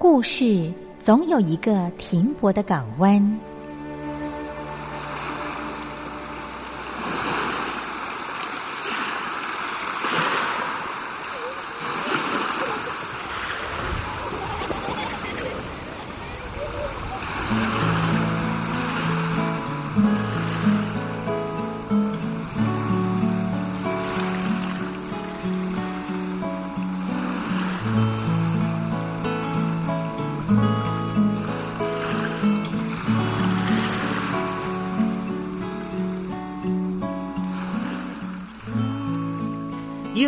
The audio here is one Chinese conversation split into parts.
故事总有一个停泊的港湾。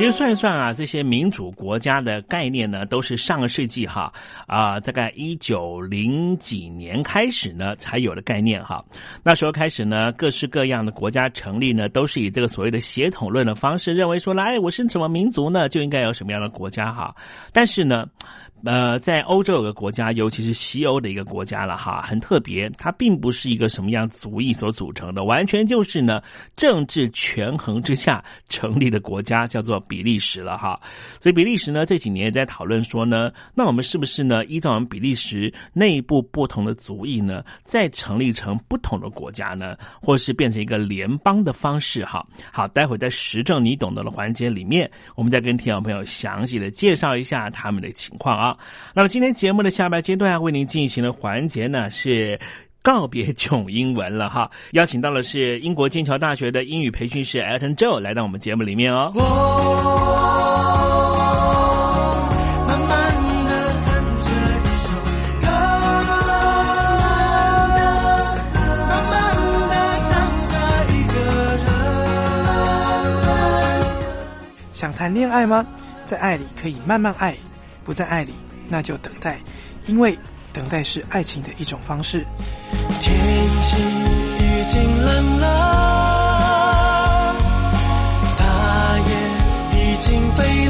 其实算一算啊，这些民主国家的概念呢，都是上个世纪哈啊，大概一九零几年开始呢才有的概念哈。那时候开始呢，各式各样的国家成立呢，都是以这个所谓的协同论的方式，认为说，来，我是什么民族呢，就应该有什么样的国家哈。但是呢。呃，在欧洲有个国家，尤其是西欧的一个国家了哈，很特别，它并不是一个什么样族裔所组成的，完全就是呢政治权衡之下成立的国家，叫做比利时了哈。所以比利时呢这几年也在讨论说呢，那我们是不是呢依照我们比利时内部不同的族裔呢，再成立成不同的国家呢，或是变成一个联邦的方式哈？好，待会在实证你懂得的环节里面，我们再跟听众朋友详细的介绍一下他们的情况啊。那么今天节目的下半阶段为您进行的环节呢是告别囧英文了哈，邀请到的是英国剑桥大学的英语培训师 Elton Joe 来到我们节目里面哦。想谈恋爱吗？在爱里可以慢慢爱，不在爱里。那就等待，因为等待是爱情的一种方式。天气已经冷了，大雁已经飞了，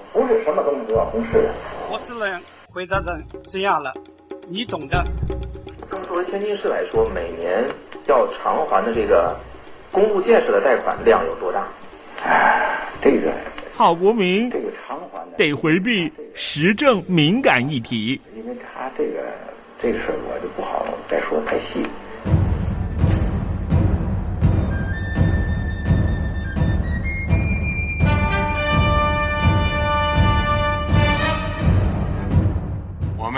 不是什么东西都要公示的。我只能回答成这样了，你懂的。作为天津市来说，每年要偿还的这个。公路建设的贷款量有多大？哎，这个郝国民，这个偿还得回避时政敏感议题。因为他这个这个事儿，我就不好再说太细。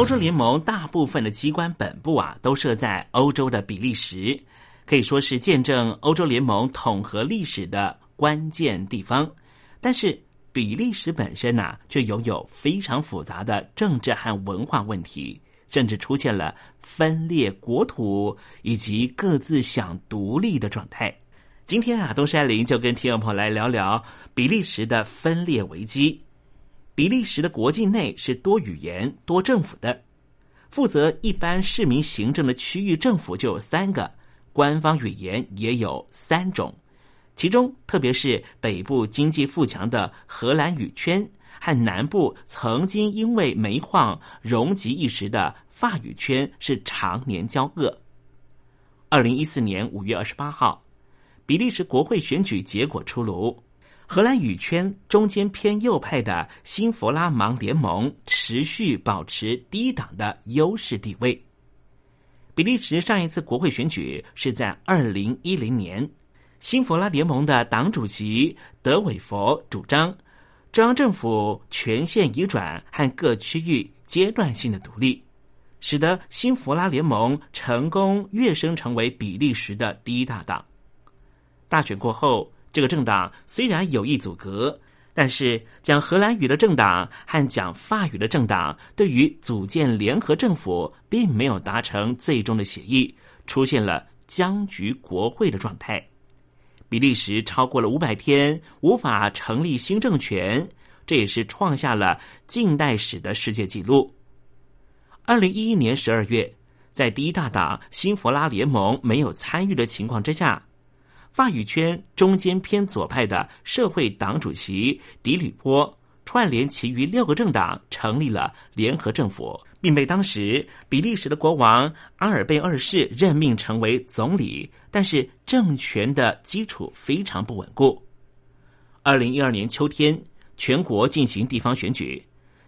欧洲联盟大部分的机关本部啊，都设在欧洲的比利时，可以说是见证欧洲联盟统合历史的关键地方。但是，比利时本身呐，却拥有非常复杂的政治和文化问题，甚至出现了分裂国土以及各自想独立的状态。今天啊，东山林就跟听众朋友来聊聊比利时的分裂危机。比利时的国境内是多语言、多政府的，负责一般市民行政的区域政府就有三个，官方语言也有三种。其中，特别是北部经济富强的荷兰语圈和南部曾经因为煤矿荣极一时的法语圈是常年交恶。二零一四年五月二十八号，比利时国会选举结果出炉，荷兰语圈中间偏右派的新弗拉芒联盟持续保持低档的优势地位。比利时上一次国会选举是在二零一零年。新弗拉联盟的党主席德韦佛主张，中央政府权限移转和各区域阶段性的独立，使得新弗拉联盟成功跃升成为比利时的第一大党。大选过后，这个政党虽然有意阻隔，但是讲荷兰语的政党和讲法语的政党对于组建联合政府并没有达成最终的协议，出现了僵局国会的状态。比利时超过了五百天无法成立新政权，这也是创下了近代史的世界纪录。二零一一年十二月，在第一大党新佛拉联盟没有参与的情况之下，法语圈中间偏左派的社会党主席迪吕波串联其余六个政党成立了联合政府。并被当时比利时的国王阿尔贝二世任命成为总理，但是政权的基础非常不稳固。二零一二年秋天，全国进行地方选举，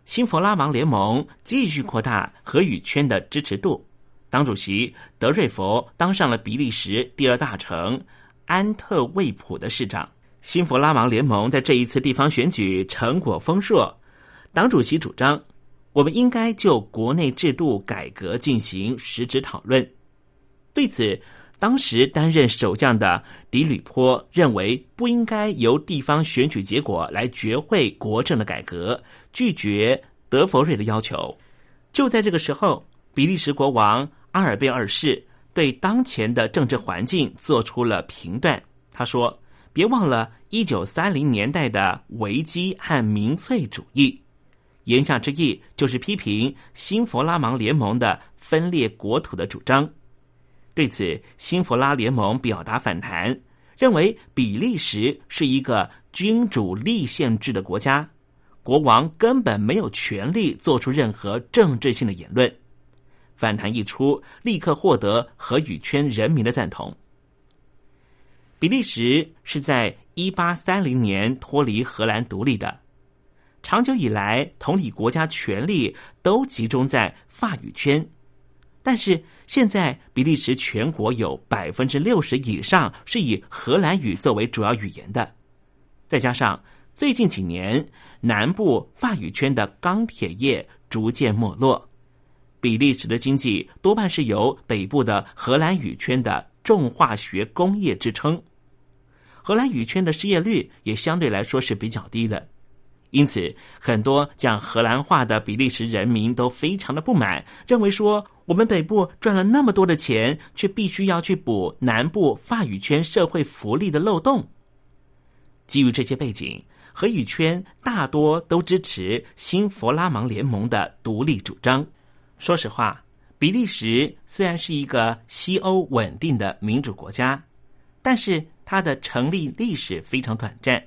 新弗拉芒联盟继续扩大荷语圈的支持度，党主席德瑞佛当上了比利时第二大城安特卫普的市长。新弗拉芒联盟在这一次地方选举成果丰硕，党主席主张。我们应该就国内制度改革进行实质讨论。对此，当时担任首相的迪吕坡认为不应该由地方选举结果来决会国政的改革，拒绝德弗瑞的要求。就在这个时候，比利时国王阿尔贝二世对当前的政治环境做出了评断。他说：“别忘了一九三零年代的危机和民粹主义。”言下之意就是批评新弗拉芒联盟的分裂国土的主张。对此，新弗拉联盟表达反弹，认为比利时是一个君主立宪制的国家，国王根本没有权利做出任何政治性的言论。反弹一出，立刻获得荷语圈人民的赞同。比利时是在一八三零年脱离荷兰独立的。长久以来，同理国家权力都集中在法语圈，但是现在比利时全国有百分之六十以上是以荷兰语作为主要语言的，再加上最近几年南部法语圈的钢铁业逐渐没落，比利时的经济多半是由北部的荷兰语圈的重化学工业支撑，荷兰语圈的失业率也相对来说是比较低的。因此，很多讲荷兰话的比利时人民都非常的不满，认为说我们北部赚了那么多的钱，却必须要去补南部法语圈社会福利的漏洞。基于这些背景，荷语圈大多都支持新弗拉芒联盟的独立主张。说实话，比利时虽然是一个西欧稳定的民主国家，但是它的成立历史非常短暂。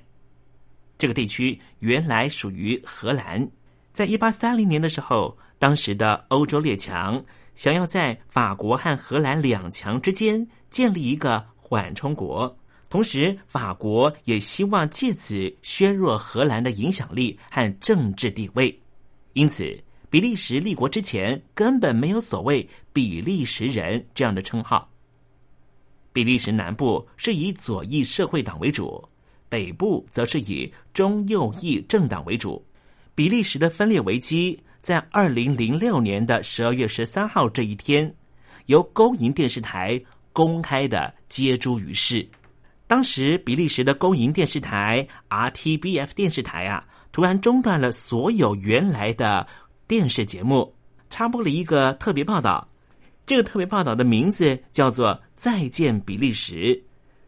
这个地区原来属于荷兰，在一八三零年的时候，当时的欧洲列强想要在法国和荷兰两强之间建立一个缓冲国，同时法国也希望借此削弱荷兰的影响力和政治地位。因此，比利时立国之前根本没有所谓“比利时人”这样的称号。比利时南部是以左翼社会党为主。北部则是以中右翼政党为主。比利时的分裂危机在二零零六年的十二月十三号这一天，由公营电视台公开的揭诸于世。当时，比利时的公营电视台 RTBF 电视台啊，突然中断了所有原来的电视节目，插播了一个特别报道。这个特别报道的名字叫做《再见比利时》，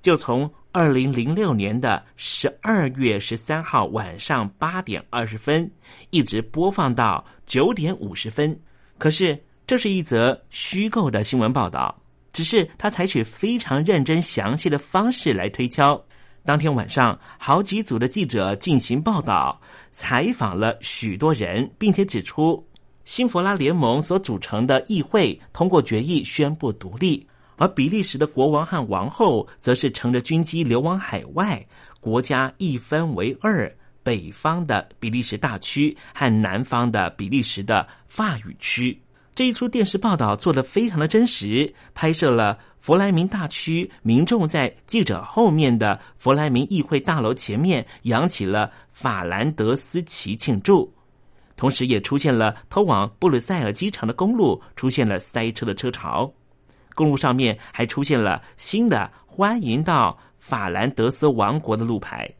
就从二零零六年的十二月十三号晚上八点二十分，一直播放到九点五十分。可是，这是一则虚构的新闻报道。只是他采取非常认真详细的方式来推敲。当天晚上，好几组的记者进行报道，采访了许多人，并且指出，新佛拉联盟所组成的议会通过决议宣布独立，而比利时的国王和王后则是乘着军机流亡海外，国家一分为二，北方的比利时大区和南方的比利时的法语区。这一出电视报道做的非常的真实，拍摄了弗莱明大区民众在记者后面的弗莱明议会大楼前面扬起了法兰德斯旗庆祝，同时也出现了通往布鲁塞尔机场的公路出现了塞车的车潮，公路上面还出现了新的欢迎到法兰德斯王国的路牌，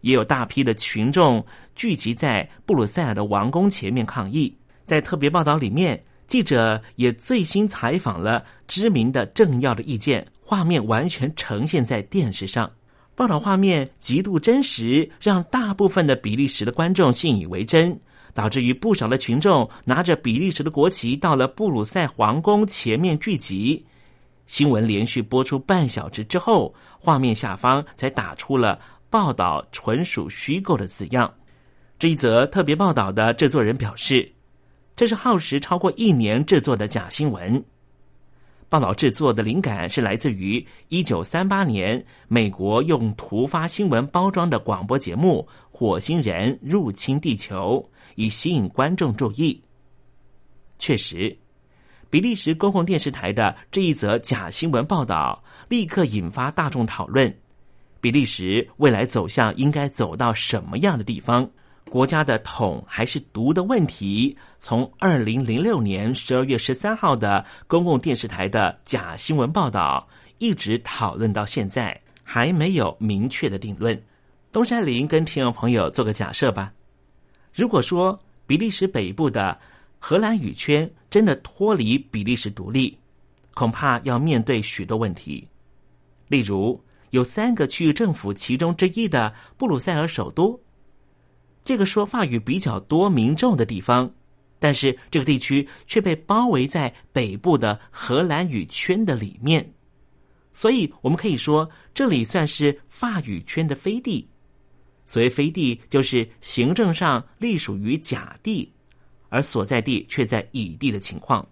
也有大批的群众聚集在布鲁塞尔的王宫前面抗议。在特别报道里面。记者也最新采访了知名的政要的意见，画面完全呈现在电视上。报道画面极度真实，让大部分的比利时的观众信以为真，导致于不少的群众拿着比利时的国旗到了布鲁塞皇宫前面聚集。新闻连续播出半小时之后，画面下方才打出了“报道纯属虚构”的字样。这一则特别报道的制作人表示。这是耗时超过一年制作的假新闻。报道制作的灵感是来自于一九三八年美国用突发新闻包装的广播节目《火星人入侵地球》，以吸引观众注意。确实，比利时公共电视台的这一则假新闻报道立刻引发大众讨论：比利时未来走向应该走到什么样的地方？国家的统还是独的问题，从二零零六年十二月十三号的公共电视台的假新闻报道，一直讨论到现在，还没有明确的定论。东山林跟听众朋友做个假设吧：如果说比利时北部的荷兰语圈真的脱离比利时独立，恐怕要面对许多问题，例如有三个区域政府其中之一的布鲁塞尔首都。这个说法语比较多民众的地方，但是这个地区却被包围在北部的荷兰语圈的里面，所以我们可以说这里算是法语圈的飞地。所谓飞地，就是行政上隶属于甲地，而所在地却在乙地的情况。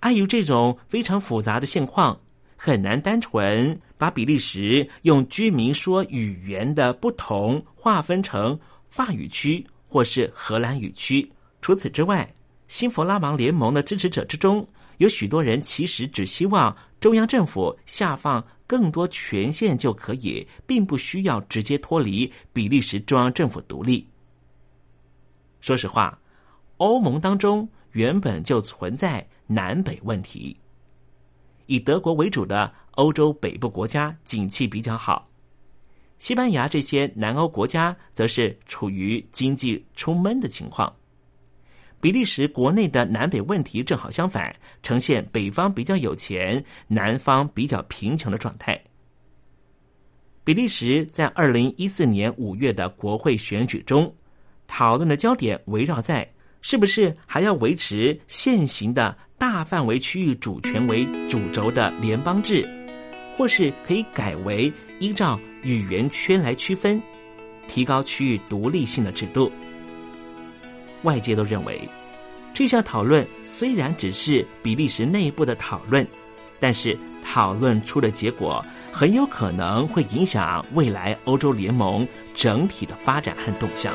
碍于这种非常复杂的现况。很难单纯把比利时用居民说语言的不同划分成法语区或是荷兰语区。除此之外，新弗拉芒联盟的支持者之中，有许多人其实只希望中央政府下放更多权限就可以，并不需要直接脱离比利时中央政府独立。说实话，欧盟当中原本就存在南北问题。以德国为主的欧洲北部国家景气比较好，西班牙这些南欧国家则是处于经济出闷的情况。比利时国内的南北问题正好相反，呈现北方比较有钱，南方比较贫穷的状态。比利时在二零一四年五月的国会选举中，讨论的焦点围绕在是不是还要维持现行的。大范围区域主权为主轴的联邦制，或是可以改为依照语言圈来区分，提高区域独立性的制度。外界都认为，这项讨论虽然只是比利时内部的讨论，但是讨论出的结果很有可能会影响未来欧洲联盟整体的发展和动向。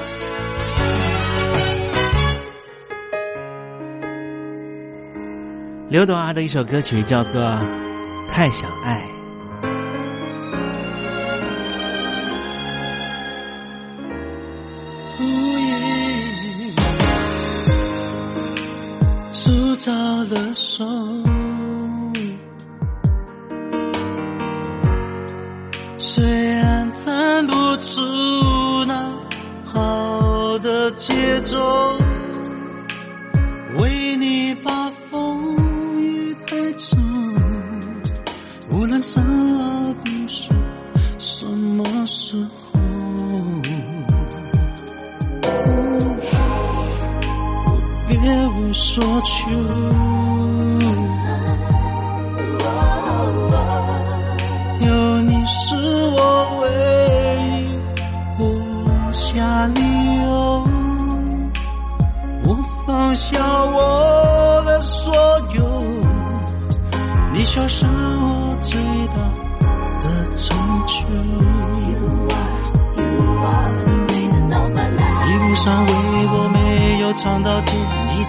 刘德华的一首歌曲叫做《太想爱》。无意铸造的手，虽然弹不出那好的节奏，无论生老病死，什么时候。别无所求。有你是我唯一活下理由，我放下我的所有，你就是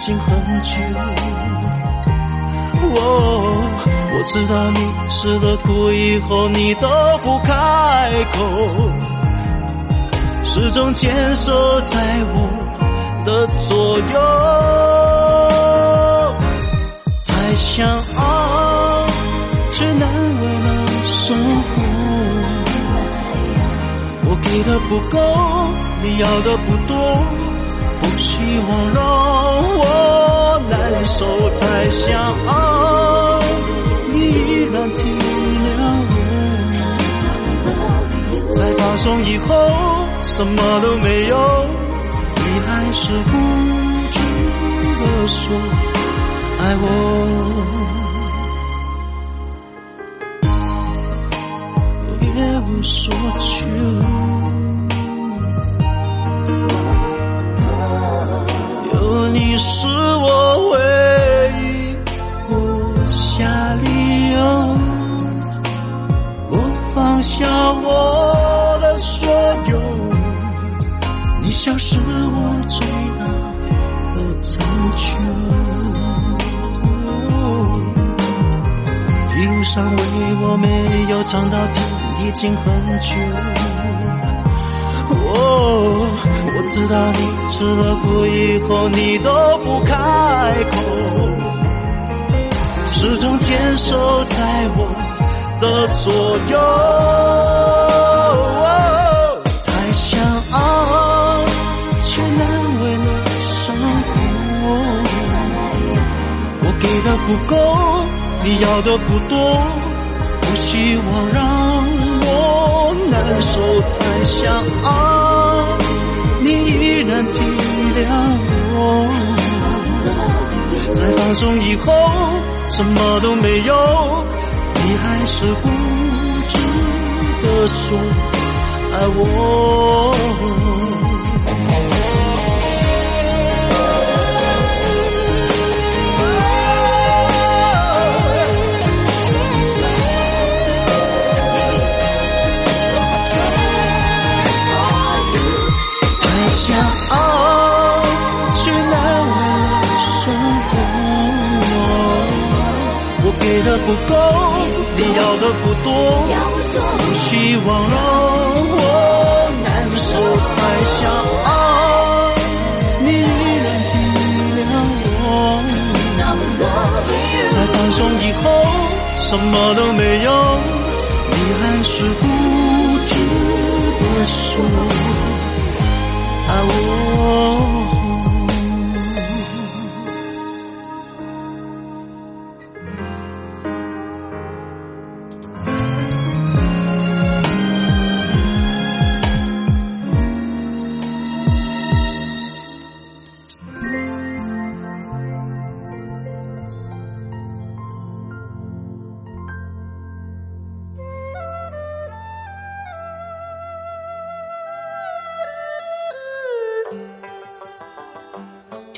经很久。哦，我知道你吃了苦以后，你都不开口，始终坚守在我的左右。再想熬，却难为了生活。我给的不够。你要的不多，不希望让我难受，太想爱，你依然体谅我。在放松以后，什么都没有，你还是固执的说爱我，别无所求。上为我没有唱到底，已经很久。哦，我知道你吃了苦以后，你都不开口，始终坚守在我的左右。太想爱，却难为了生活。我给的不够，你要的不多，不希望让我难受。太想爱。你依然体谅我，在放松以后，什么都没有，你还是固执的说爱我。给的不够，你要的不多，不希望让我难受。太想爱，你依然体谅我。在放松以后，什么都没有，你还是固执的说。爱我。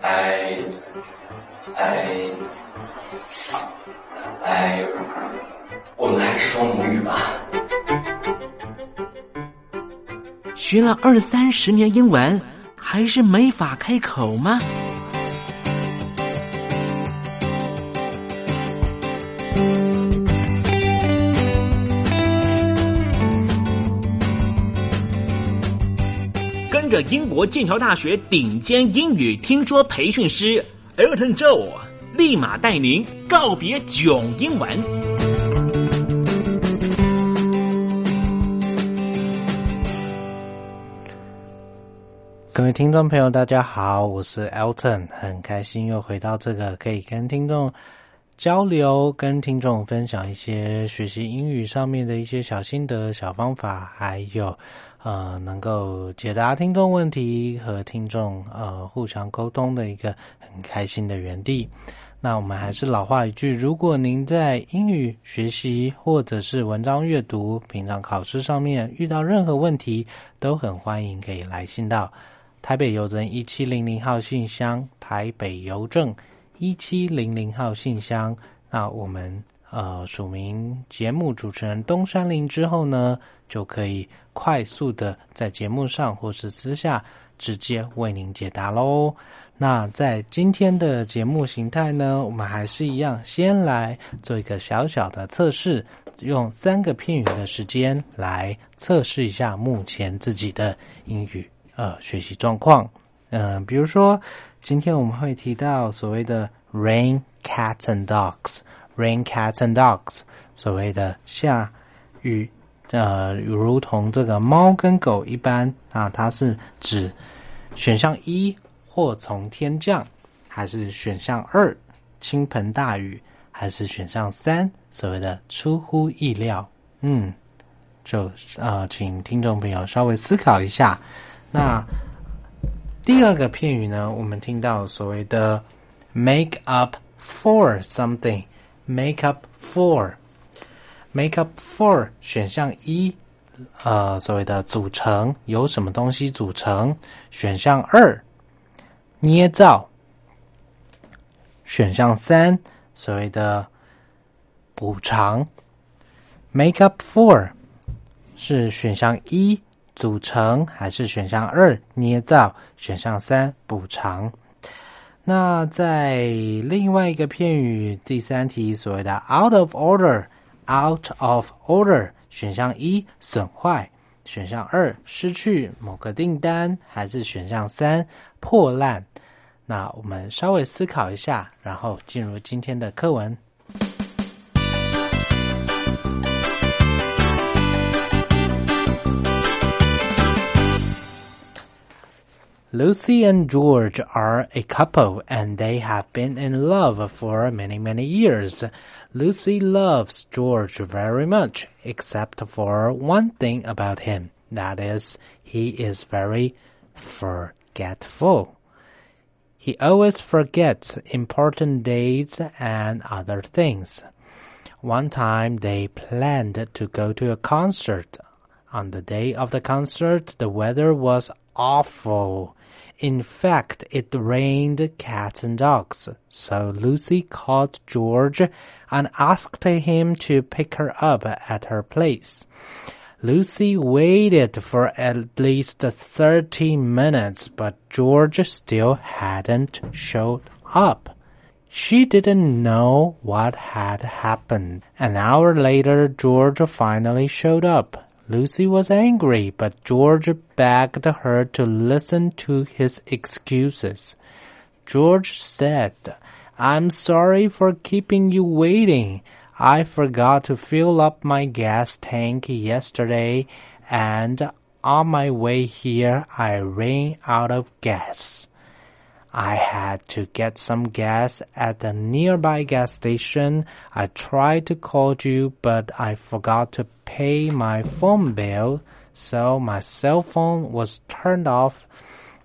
I, I, I, 我们还是说母语吧。学了二三十年英文，还是没法开口吗？英国剑桥大学顶尖英语听说培训师 Elton Joe，立马带您告别囧英文。各位听众朋友，大家好，我是 Elton，很开心又回到这个可以跟听众交流、跟听众分享一些学习英语上面的一些小心得、小方法，还有呃能够解答听众问题和听众呃互相沟通的一个很开心的园地。那我们还是老话一句，如果您在英语学习或者是文章阅读、平常考试上面遇到任何问题，都很欢迎可以来信到台北邮政一七零零号信箱，台北邮政一七零零号信箱。那我们呃署名节目主持人东山林之后呢，就可以快速的在节目上或是私下直接为您解答喽。那在今天的节目形态呢，我们还是一样，先来做一个小小的测试，用三个片语的时间来测试一下目前自己的英语呃学习状况。嗯、比如说今天我们会提到所谓的 rain cats and dogs，Rain cats and dogs，所谓的下雨。呃，如同这个猫跟狗一般啊，它是指选项一祸从天降，还是选项二倾盆大雨，还是选项三所谓的出乎意料？嗯，就呃，请听众朋友稍微思考一下。那第二个片语呢，我们听到所谓的 make up for something Make up for。make up for 选项一，呃，所谓的组成由什么东西组成？选项二，捏造。选项三，所谓的补偿。make up for 是选项一组成，还是选项二捏造？选项三补偿。那在另外一个片语第三题，所谓的 out of order。out of order，选项一损坏，选项二失去某个订单，还是选项三破烂？那我们稍微思考一下，然后进入今天的课文。Lucy and George are a couple and they have been in love for many, many years. Lucy loves George very much, except for one thing about him. That is, he is very forgetful. He always forgets important dates and other things. One time they planned to go to a concert. On the day of the concert, the weather was awful. In fact, it rained cats and dogs. So Lucy called George and asked him to pick her up at her place. Lucy waited for at least 30 minutes, but George still hadn't showed up. She didn't know what had happened. An hour later, George finally showed up. Lucy was angry, but George begged her to listen to his excuses. George said, I'm sorry for keeping you waiting. I forgot to fill up my gas tank yesterday, and on my way here I ran out of gas. I had to get some gas at a nearby gas station. I tried to call you, but I forgot to pay my phone bill, so my cell phone was turned off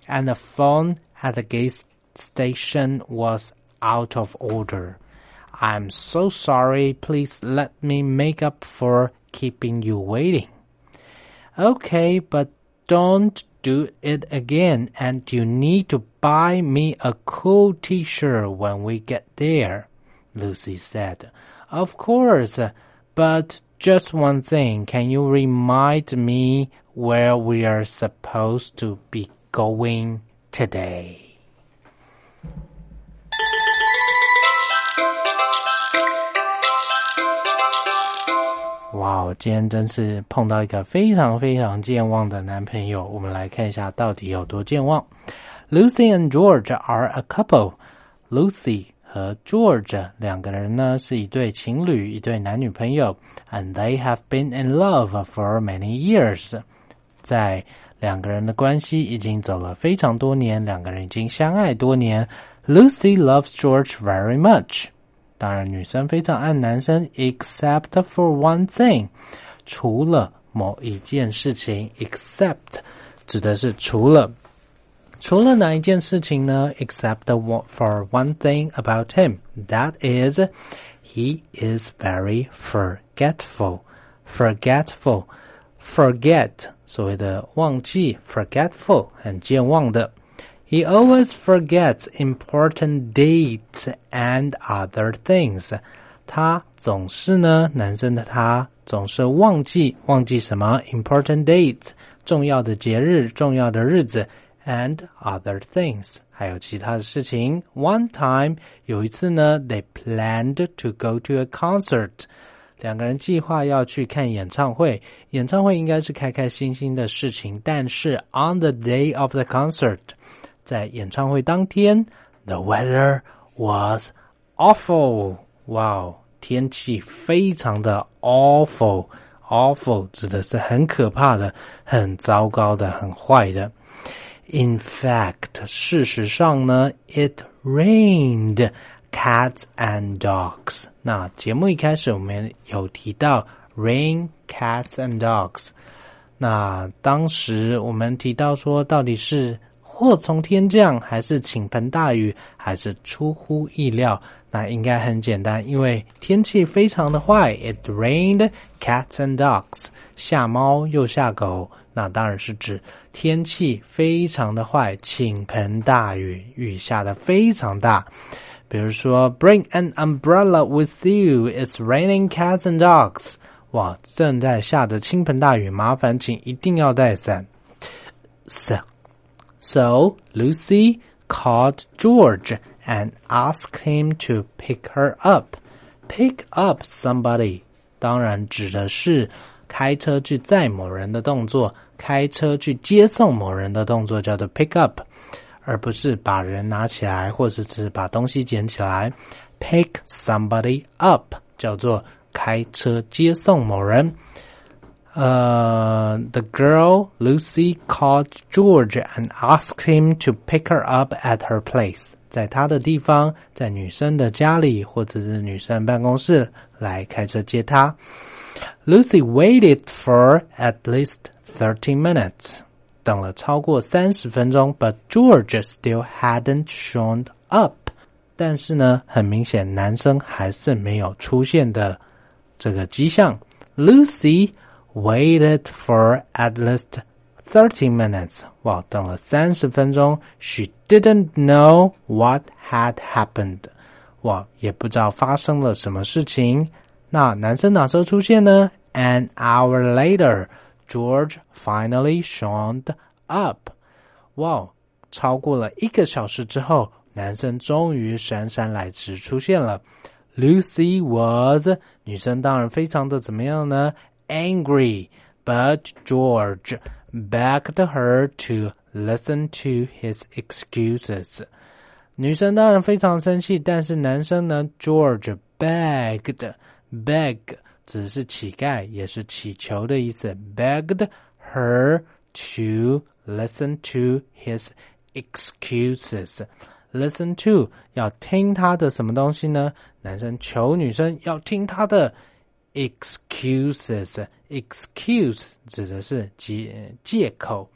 and the phone at the gas station was out of order. I'm so sorry. Please let me make up for keeping you waiting. Okay, but don't do it again and you need to buy me a cool t-shirt when we get there, Lucy said. Of course, but just one thing. Can you remind me where we are supposed to be going today? 哇，今天真是碰到一个非常非常健忘的男朋友。我们来看一下到底有多健忘。Lucy and George are a couple. Lucy 和 George 两个人呢是一对情侣，一对男女朋友，and they have been in love for many years。在两个人的关系已经走了非常多年，两个人已经相爱多年。Lucy loves George very much。当然，女生非常爱男生，except for one thing，除了某一件事情，except 指的是除了，除了哪一件事情呢？Except for one thing about him, that is, he is very forgetful. Forgetful, forget 所谓的忘记，forgetful 很健忘的。 He always forgets important dates and other things. 他总是呢，男生的他总是忘记忘记什么 important dates 重要的节日、重要的日子 and other things 还有其他的事情。One time 有一次呢，they planned to go to a concert。两个人计划要去看演唱会，演唱会应该是开开心心的事情。但是 on the day of the concert， 在演唱会当天，the weather was awful。哇哦，天气非常的 awful，awful 指的是很可怕的、很糟糕的、很坏的。In fact，事实上呢，it rained cats and dogs。那节目一开始我们有提到 rain cats and dogs。那当时我们提到说，到底是 祸从天降，还是倾盆大雨，还是出乎意料？那应该很简单，因为天气非常的坏。It rained cats and dogs，下猫又下狗。那当然是指天气非常的坏，倾盆大雨，雨下的非常大。比如说，Bring an umbrella with you. It's raining cats and dogs. 哇，正在下着倾盆大雨，麻烦请一定要带伞。So, so Lucy called George and asked him to pick her up. Pick up somebody，当然指的是开车去载某人的动作，开车去接送某人的动作叫做 pick up，而不是把人拿起来或者是把东西捡起来。Pick somebody up 叫做开车接送某人。 呃、uh,，the girl Lucy called George and asked him to pick her up at her place. 在他的地方，在女生的家里或者是女生办公室来开车接她。Lucy waited for at least thirty minutes，等了超过三十分钟，but George still hadn't shown up。但是呢，很明显男生还是没有出现的这个迹象。Lucy waited for at least thirty minutes. 哇，等了三十分钟。She didn't know what had happened. 哇，也不知道发生了什么事情。那男生哪时候出现呢？An hour later, George finally showed up. 哇，超过了一个小时之后，男生终于姗姗来迟出现了。Lucy was 女生当然非常的怎么样呢 ？Angry, but George begged her to listen to his excuses. 女生当然非常生气，但是男生呢，George begged beg 只是乞丐，也是祈求的意思。begged her to listen to his excuses. Listen to 要听他的什么东西呢？男生求女生要听他的 excuses。excuse 指的是借借口，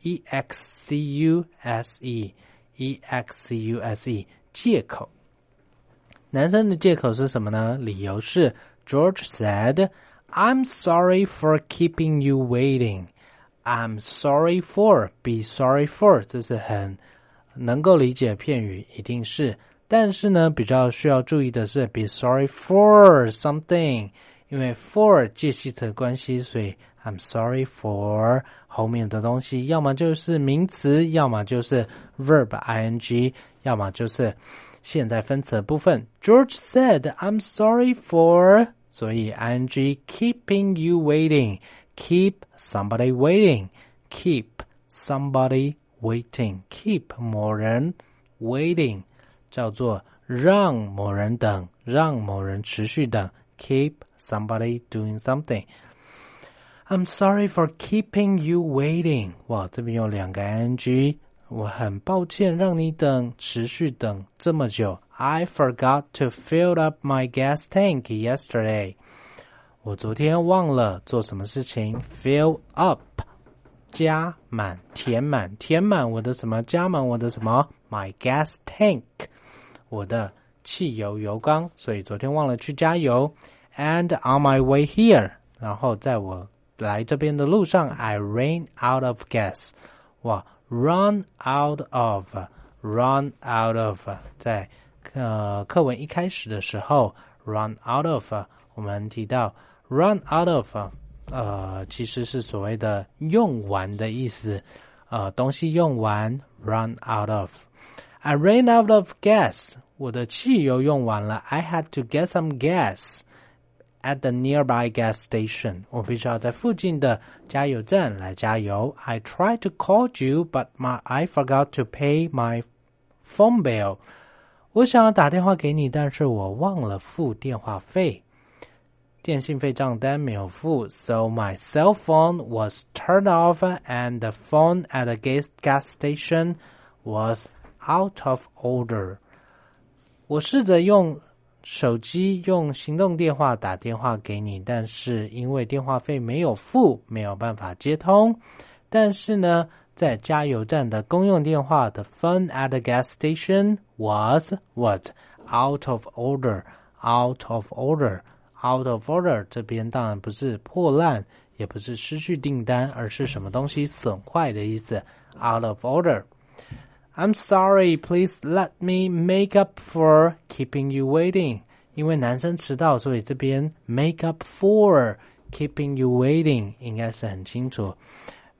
e x c u s e e x c u s e 借口。男生的借口是什么呢？理由是 George said, "I'm sorry for keeping you waiting." I'm sorry for, be sorry for，这是很能够理解片语，一定是。但是呢，比较需要注意的是，be sorry for something。 因为 for 介系词关系，所以 I'm sorry for 后面的东西，要么就是名词，要么就是 verb ing，要么就是现在分词部分。George said I'm sorry for，所以 ing keeping you waiting，keep somebody waiting，keep somebody waiting，keep 某人 waiting，叫做让某人等，让某人持续等。 keep somebody doing something. I'm sorry for keeping you waiting. 哇，这边有两个 ing，我很抱歉让你等，持续等这么久。I forgot to fill up my gas tank yesterday. 我昨天忘了做什么事情，fill up，加满、填满、填满我的什么？加满我的什么？My gas tank，我的 汽油油缸，所以昨天忘了去加油。And on my way here，然后在我来这边的路上，I ran out of gas。哇 run out of，run out of，在呃课文一开始的时候，run out of，我们提到 run out of，呃，其实是所谓的用完的意思，呃，东西用完，run out of。I ran out of gas，我的汽油用完了，I had to get some gas。at the nearby gas station. 我必须要在附近的加油站来加油。I tried to call you, but my I forgot to pay my phone bill. 我想要打电话给你，但是我忘了付电话费。电信费账单没有付，so my cell phone was turned off and the phone at the gas gas station was out of order. 我试着用手机用行动电话打电话给你，但是因为电话费没有付，没有办法接通。但是呢，在加油站的公用电话的 phone at the gas station was what out of order, out of order, out of order。这边当然不是破烂，也不是失去订单，而是什么东西损坏的意思。out of order。I'm sorry, please let me make up for keeping you waiting. 因为男生迟到，所以这边 make up for keeping you waiting 应该是很清楚。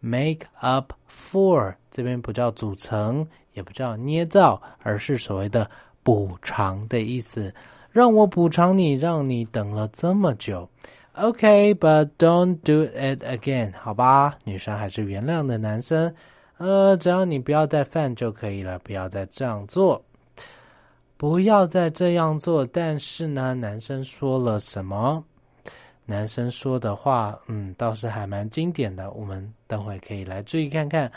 make up for 这边不叫组成，也不叫捏造，而是所谓的补偿的意思。让我补偿你，让你等了这么久。Okay, but don't do it again. 好吧，女生还是原谅的男生。 呃，只要你不要再犯就可以了，不要再这样做，不要再这样做。但是呢，男生说了什么？男生说的话，嗯，倒是还蛮经典的。我们等会可以来注意看看。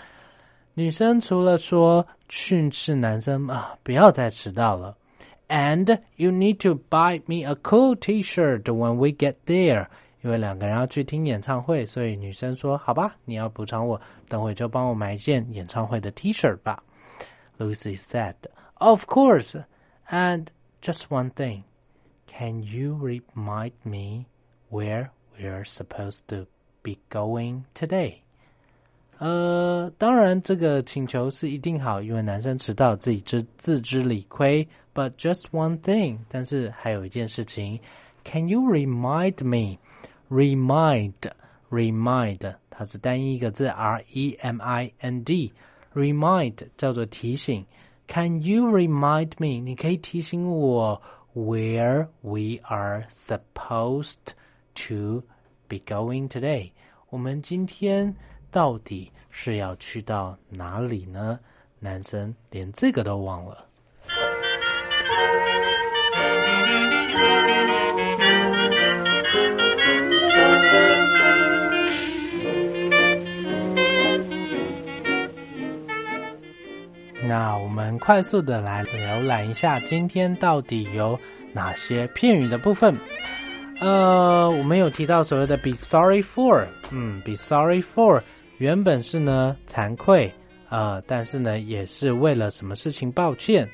女生除了说训斥男生啊，不要再迟到了，and you need to buy me a cool T-shirt when we get there。因为两个人要去听演唱会，所以女生说：“好吧，你要补偿我，等会就帮我买一件演唱会的 T 恤吧。” Lucy said, "Of course." And just one thing, can you remind me where we're supposed to be going today? 呃，当然，这个请求是一定好，因为男生迟到自己知自知理亏。But just one thing，但是还有一件事情，Can you remind me? Remind, remind， 它是单一一个字，R E M I N D。Remind 叫做提醒。Can you remind me？你可以提醒我 where we are supposed to be going today？我们今天到底是要去到哪里呢？男生连这个都忘了。 那我们快速的来浏览一下，今天到底有哪些片语的部分？呃，我们有提到所谓的 be sorry for，嗯，be sorry for 原本是呢惭愧，呃，但是呢也是为了什么事情抱歉，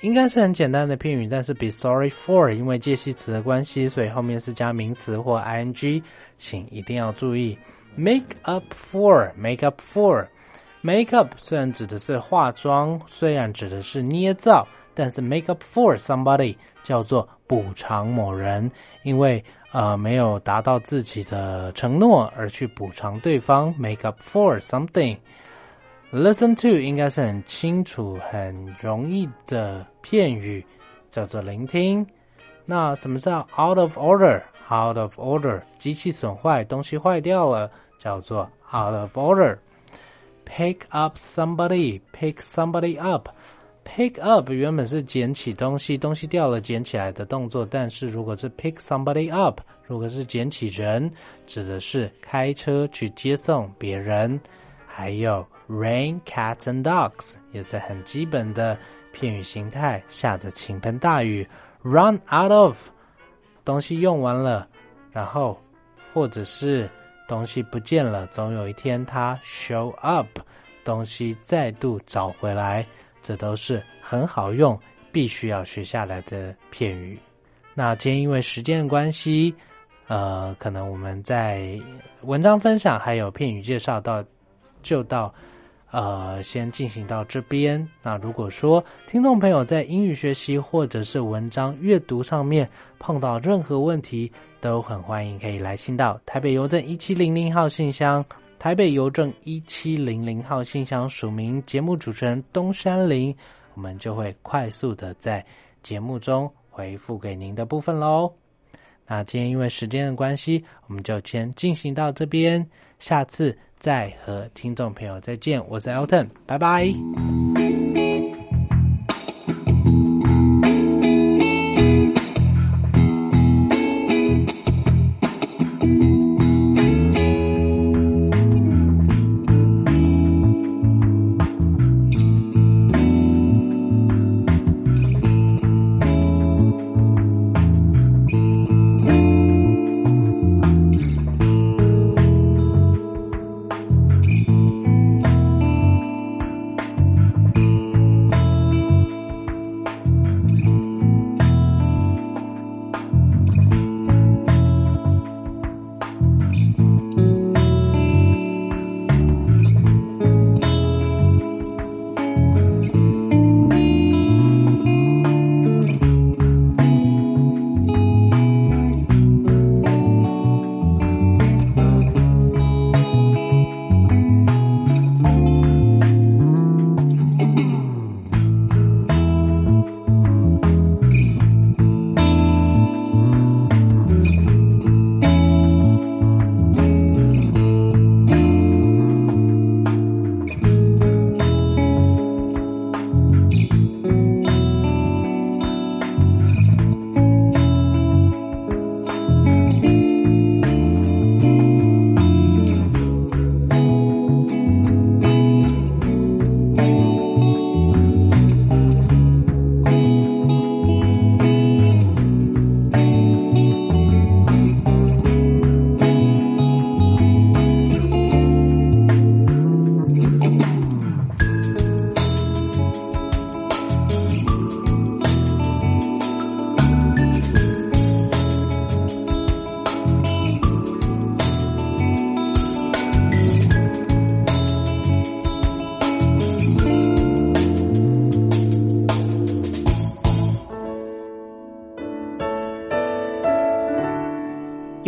应该是很简单的片语，但是 be sorry for 因为介系词的关系，所以后面是加名词或 ing，请一定要注意 make up for，make up for。Make up 虽然指的是化妆，虽然指的是捏造，但是 make up for somebody 叫做补偿某人，因为呃没有达到自己的承诺而去补偿对方。Make up for something。Listen to 应该是很清楚、很容易的片语，叫做聆听。那什么叫 out of order？Out of order，机器损坏，东西坏掉了，叫做 out of order。Pick up somebody, pick somebody up. Pick up 原本是捡起东西，东西掉了捡起来的动作。但是如果是 pick somebody up，如果是捡起人，指的是开车去接送别人。还有 rain cats and dogs 也是很基本的片语形态。下着倾盆大雨，run out of 东西用完了，然后或者是。东西不见了，总有一天它 show up，东西再度找回来，这都是很好用，必须要学下来的片语。那今天因为时间的关系，呃，可能我们在文章分享还有片语介绍到就到呃，先进行到这边。那如果说听众朋友在英语学习或者是文章阅读上面碰到任何问题，都很欢迎可以来信到台北邮政一七零零号信箱，台北邮政一七零零号信箱署名节目主持人东山林，我们就会快速的在节目中回复给您的部分喽。那今天因为时间的关系，我们就先进行到这边，下次。再和听众朋友再见，我是 Elton，拜拜。